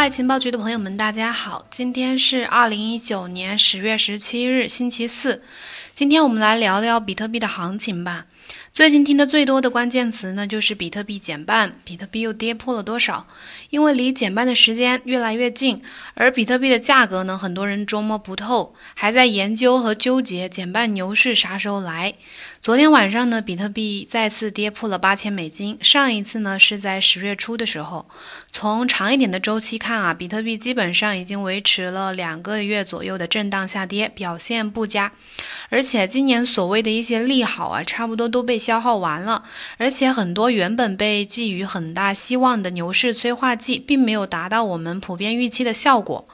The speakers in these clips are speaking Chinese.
嗨，情报局的朋友们，大家好！今天是二零一九年十月十七日，星期四。今天我们来聊聊比特币的行情吧。最近听的最多的关键词呢，就是比特币减半，比特币又跌破了多少？因为离减半的时间越来越近，而比特币的价格呢，很多人捉摸不透，还在研究和纠结减半牛市啥时候来。昨天晚上呢，比特币再次跌破了八千美金，上一次呢是在十月初的时候。从长一点的周期看啊，比特币基本上已经维持了两个月左右的震荡下跌，表现不佳。而且今年所谓的一些利好啊，差不多都被消耗完了，而且很多原本被寄予很大希望的牛市催化剂，并没有达到我们普遍预期的效果。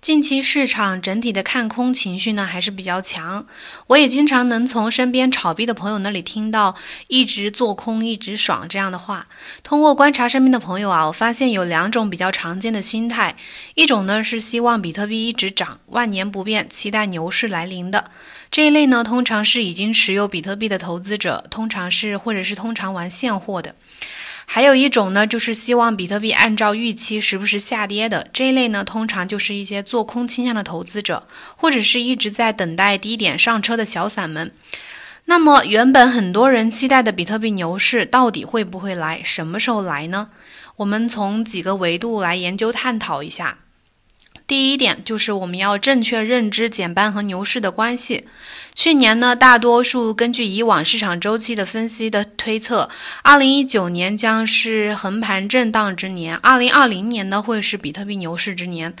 近期市场整体的看空情绪呢还是比较强，我也经常能从身边炒币的朋友那里听到“一直做空一直爽”这样的话。通过观察身边的朋友啊，我发现有两种比较常见的心态，一种呢是希望比特币一直涨，万年不变，期待牛市来临的这一类呢，通常是已经持有比特币的投资者，通常是或者是通常玩现货的。还有一种呢，就是希望比特币按照预期时不时下跌的这一类呢，通常就是一些做空倾向的投资者，或者是一直在等待低点上车的小散们。那么，原本很多人期待的比特币牛市到底会不会来？什么时候来呢？我们从几个维度来研究探讨一下。第一点就是我们要正确认知减半和牛市的关系。去年呢，大多数根据以往市场周期的分析的推测，二零一九年将是横盘震荡之年，二零二零年呢会是比特币牛市之年。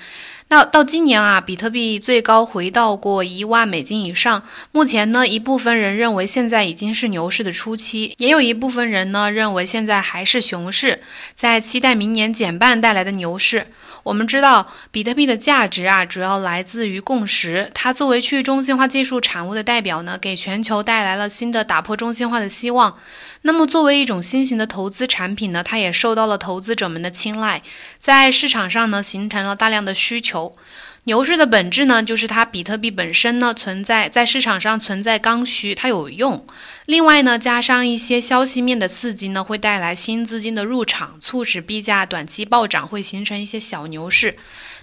那到今年啊，比特币最高回到过一万美金以上。目前呢，一部分人认为现在已经是牛市的初期，也有一部分人呢认为现在还是熊市，在期待明年减半带来的牛市。我们知道，比特币的价值啊，主要来自于共识。它作为去中心化技术产物的代表呢，给全球带来了新的打破中心化的希望。那么，作为一种新型的投资产品呢，它也受到了投资者们的青睐，在市场上呢形成了大量的需求。牛市的本质呢，就是它比特币本身呢存在在市场上存在刚需，它有用。另外呢，加上一些消息面的刺激呢，会带来新资金的入场，促使币价短期暴涨，会形成一些小牛市。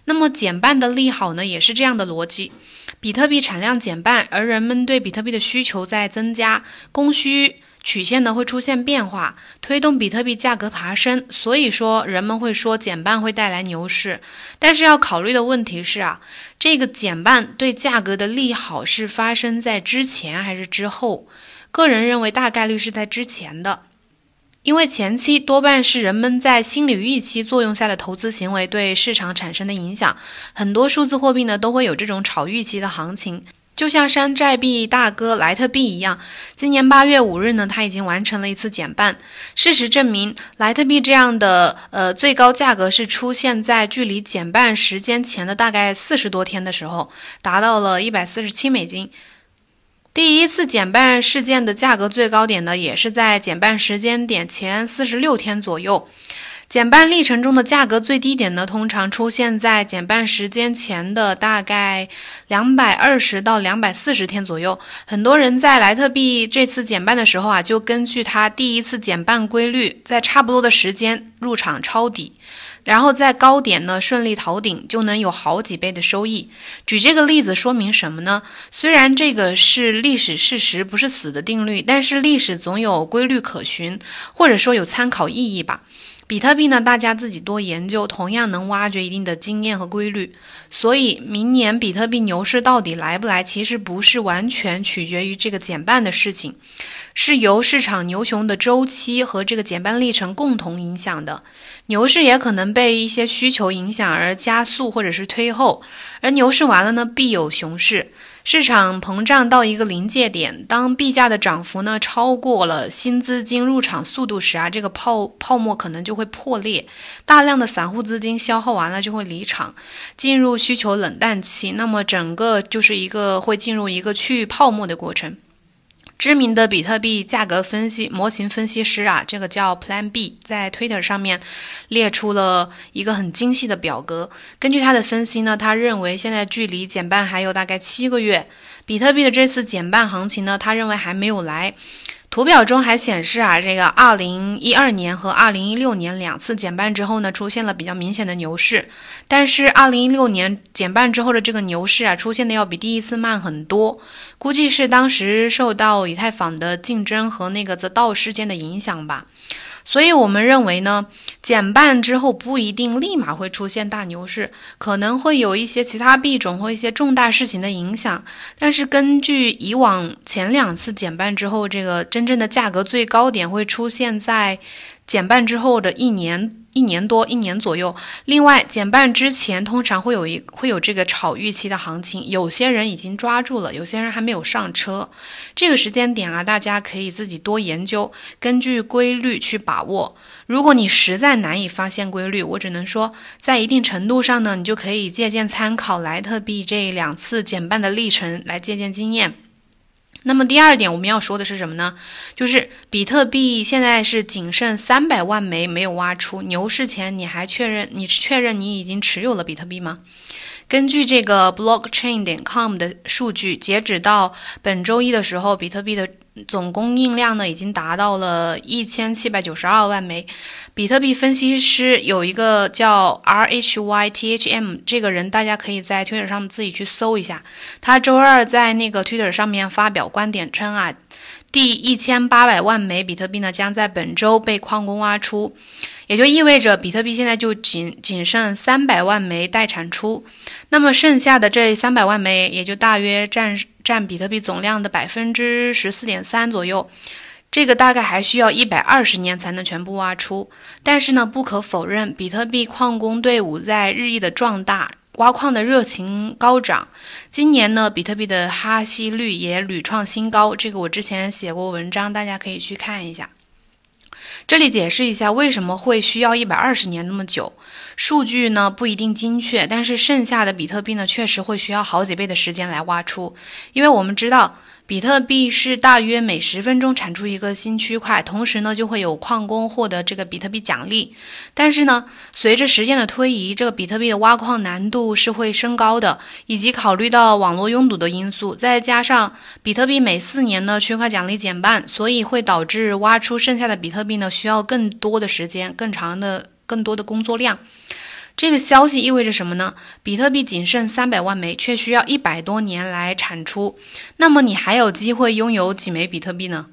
那么减半的利好呢，也是这样的逻辑。比特币产量减半，而人们对比特币的需求在增加，供需。曲线呢会出现变化，推动比特币价格爬升。所以说，人们会说减半会带来牛市。但是要考虑的问题是啊，这个减半对价格的利好是发生在之前还是之后？个人认为大概率是在之前的，因为前期多半是人们在心理预期作用下的投资行为对市场产生的影响。很多数字货币呢都会有这种炒预期的行情。就像山寨币大哥莱特币一样，今年八月五日呢，它已经完成了一次减半。事实证明，莱特币这样的呃最高价格是出现在距离减半时间前的大概四十多天的时候，达到了一百四十七美金。第一次减半事件的价格最高点呢，也是在减半时间点前四十六天左右。减半历程中的价格最低点呢，通常出现在减半时间前的大概两百二十到两百四十天左右。很多人在莱特币这次减半的时候啊，就根据它第一次减半规律，在差不多的时间入场抄底，然后在高点呢顺利逃顶，就能有好几倍的收益。举这个例子说明什么呢？虽然这个是历史事实，不是死的定律，但是历史总有规律可循，或者说有参考意义吧。比特币呢，大家自己多研究，同样能挖掘一定的经验和规律。所以，明年比特币牛市到底来不来，其实不是完全取决于这个减半的事情，是由市场牛熊的周期和这个减半历程共同影响的。牛市也可能被一些需求影响而加速或者是推后，而牛市完了呢，必有熊市。市场膨胀到一个临界点，当币价的涨幅呢超过了新资金入场速度时啊，这个泡泡沫可能就会破裂，大量的散户资金消耗完了就会离场，进入需求冷淡期，那么整个就是一个会进入一个去泡沫的过程。知名的比特币价格分析模型分析师啊，这个叫 Plan B，在 Twitter 上面列出了一个很精细的表格。根据他的分析呢，他认为现在距离减半还有大概七个月，比特币的这次减半行情呢，他认为还没有来。图表中还显示啊，这个二零一二年和二零一六年两次减半之后呢，出现了比较明显的牛市。但是二零一六年减半之后的这个牛市啊，出现的要比第一次慢很多。估计是当时受到以太坊的竞争和那个 The d o 事件的影响吧。所以我们认为呢，减半之后不一定立马会出现大牛市，可能会有一些其他币种或一些重大事情的影响。但是根据以往前两次减半之后，这个真正的价格最高点会出现在减半之后的一年。一年多，一年左右。另外，减半之前通常会有一会有这个炒预期的行情，有些人已经抓住了，有些人还没有上车。这个时间点啊，大家可以自己多研究，根据规律去把握。如果你实在难以发现规律，我只能说，在一定程度上呢，你就可以借鉴参考莱特币这两次减半的历程来借鉴经验。那么第二点我们要说的是什么呢？就是比特币现在是仅剩三百万枚没有挖出，牛市前你还确认你确认你已经持有了比特币吗？根据这个 blockchain 点 com 的数据，截止到本周一的时候，比特币的总供应量呢已经达到了一千七百九十二万枚。比特币分析师有一个叫 R H Y T H M 这个人，大家可以在 Twitter 上自己去搜一下。他周二在那个 Twitter 上面发表观点称啊。第一千八百万枚比特币呢，将在本周被矿工挖出，也就意味着比特币现在就仅仅剩三百万枚待产出。那么剩下的这三百万枚，也就大约占占比特币总量的百分之十四点三左右。这个大概还需要一百二十年才能全部挖出。但是呢，不可否认，比特币矿工队伍在日益的壮大。挖矿的热情高涨，今年呢，比特币的哈希率也屡创新高。这个我之前写过文章，大家可以去看一下。这里解释一下为什么会需要一百二十年那么久。数据呢不一定精确，但是剩下的比特币呢确实会需要好几倍的时间来挖出，因为我们知道。比特币是大约每十分钟产出一个新区块，同时呢就会有矿工获得这个比特币奖励。但是呢，随着时间的推移，这个比特币的挖矿难度是会升高的，以及考虑到网络拥堵的因素，再加上比特币每四年呢区块奖励减半，所以会导致挖出剩下的比特币呢需要更多的时间、更长的、更多的工作量。这个消息意味着什么呢？比特币仅剩三百万枚，却需要一百多年来产出。那么你还有机会拥有几枚比特币呢？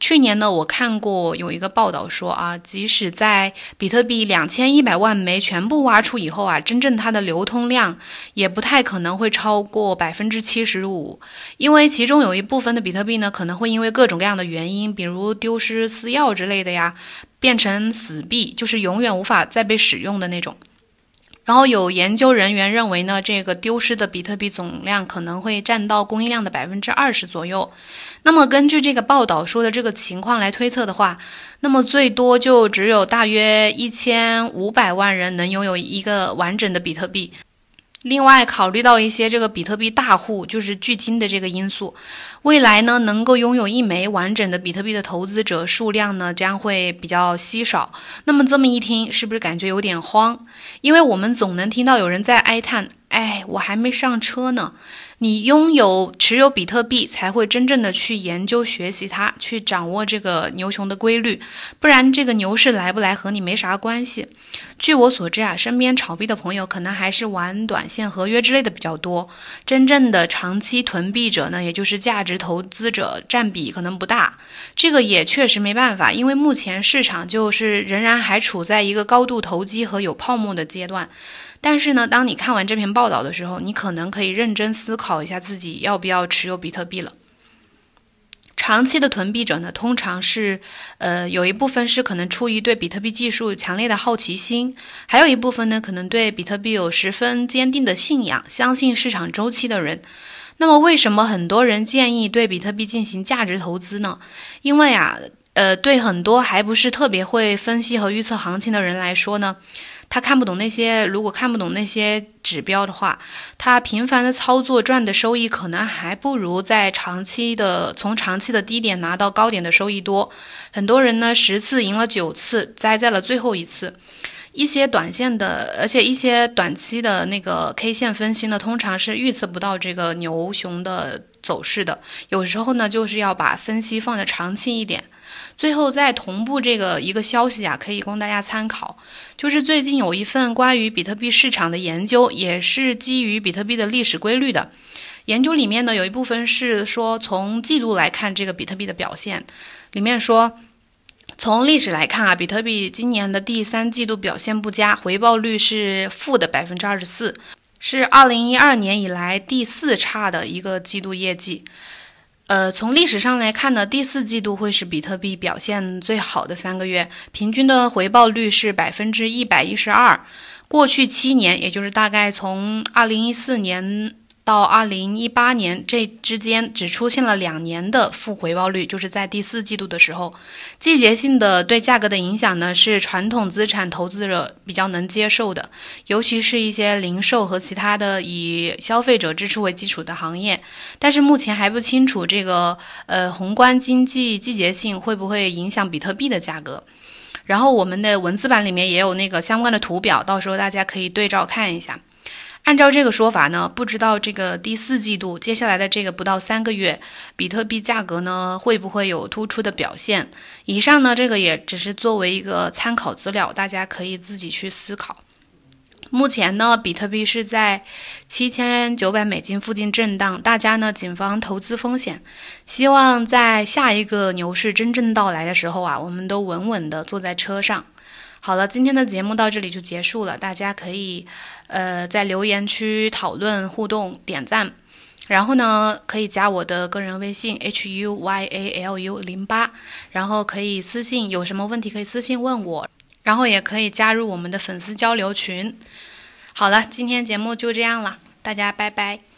去年呢，我看过有一个报道说啊，即使在比特币两千一百万枚全部挖出以后啊，真正它的流通量也不太可能会超过百分之七十五，因为其中有一部分的比特币呢，可能会因为各种各样的原因，比如丢失、私钥之类的呀，变成死币，就是永远无法再被使用的那种。然后有研究人员认为呢，这个丢失的比特币总量可能会占到供应量的百分之二十左右。那么根据这个报道说的这个情况来推测的话，那么最多就只有大约一千五百万人能拥有一个完整的比特币。另外，考虑到一些这个比特币大户就是巨金的这个因素，未来呢能够拥有一枚完整的比特币的投资者数量呢将会比较稀少。那么这么一听，是不是感觉有点慌？因为我们总能听到有人在哀叹：“哎，我还没上车呢。”你拥有持有比特币，才会真正的去研究学习它，去掌握这个牛熊的规律，不然这个牛市来不来和你没啥关系。据我所知啊，身边炒币的朋友可能还是玩短线合约之类的比较多，真正的长期囤币者呢，也就是价值投资者占比可能不大。这个也确实没办法，因为目前市场就是仍然还处在一个高度投机和有泡沫的阶段。但是呢，当你看完这篇报道的时候，你可能可以认真思考考一下自己要不要持有比特币了。长期的囤币者呢，通常是，呃，有一部分是可能出于对比特币技术强烈的好奇心，还有一部分呢，可能对比特币有十分坚定的信仰，相信市场周期的人。那么，为什么很多人建议对比特币进行价值投资呢？因为啊，呃，对很多还不是特别会分析和预测行情的人来说呢。他看不懂那些，如果看不懂那些指标的话，他频繁的操作赚的收益可能还不如在长期的从长期的低点拿到高点的收益多。很多人呢十次赢了九次，栽在了最后一次。一些短线的，而且一些短期的那个 K 线分析呢，通常是预测不到这个牛熊的走势的。有时候呢，就是要把分析放的长期一点。最后再同步这个一个消息啊，可以供大家参考，就是最近有一份关于比特币市场的研究，也是基于比特币的历史规律的。研究里面呢，有一部分是说从季度来看这个比特币的表现，里面说。从历史来看啊，比特币今年的第三季度表现不佳，回报率是负的百分之二十四，是二零一二年以来第四差的一个季度业绩。呃，从历史上来看呢，第四季度会是比特币表现最好的三个月，平均的回报率是百分之一百一十二。过去七年，也就是大概从二零一四年。到二零一八年这之间只出现了两年的负回报率，就是在第四季度的时候。季节性的对价格的影响呢，是传统资产投资者比较能接受的，尤其是一些零售和其他的以消费者支出为基础的行业。但是目前还不清楚这个呃宏观经济季节性会不会影响比特币的价格。然后我们的文字版里面也有那个相关的图表，到时候大家可以对照看一下。按照这个说法呢，不知道这个第四季度接下来的这个不到三个月，比特币价格呢会不会有突出的表现？以上呢这个也只是作为一个参考资料，大家可以自己去思考。目前呢，比特币是在七千九百美金附近震荡，大家呢谨防投资风险。希望在下一个牛市真正到来的时候啊，我们都稳稳的坐在车上。好了，今天的节目到这里就结束了，大家可以，呃，在留言区讨论互动、点赞，然后呢，可以加我的个人微信 h u y a l u 零八，然后可以私信，有什么问题可以私信问我，然后也可以加入我们的粉丝交流群。好了，今天节目就这样了，大家拜拜。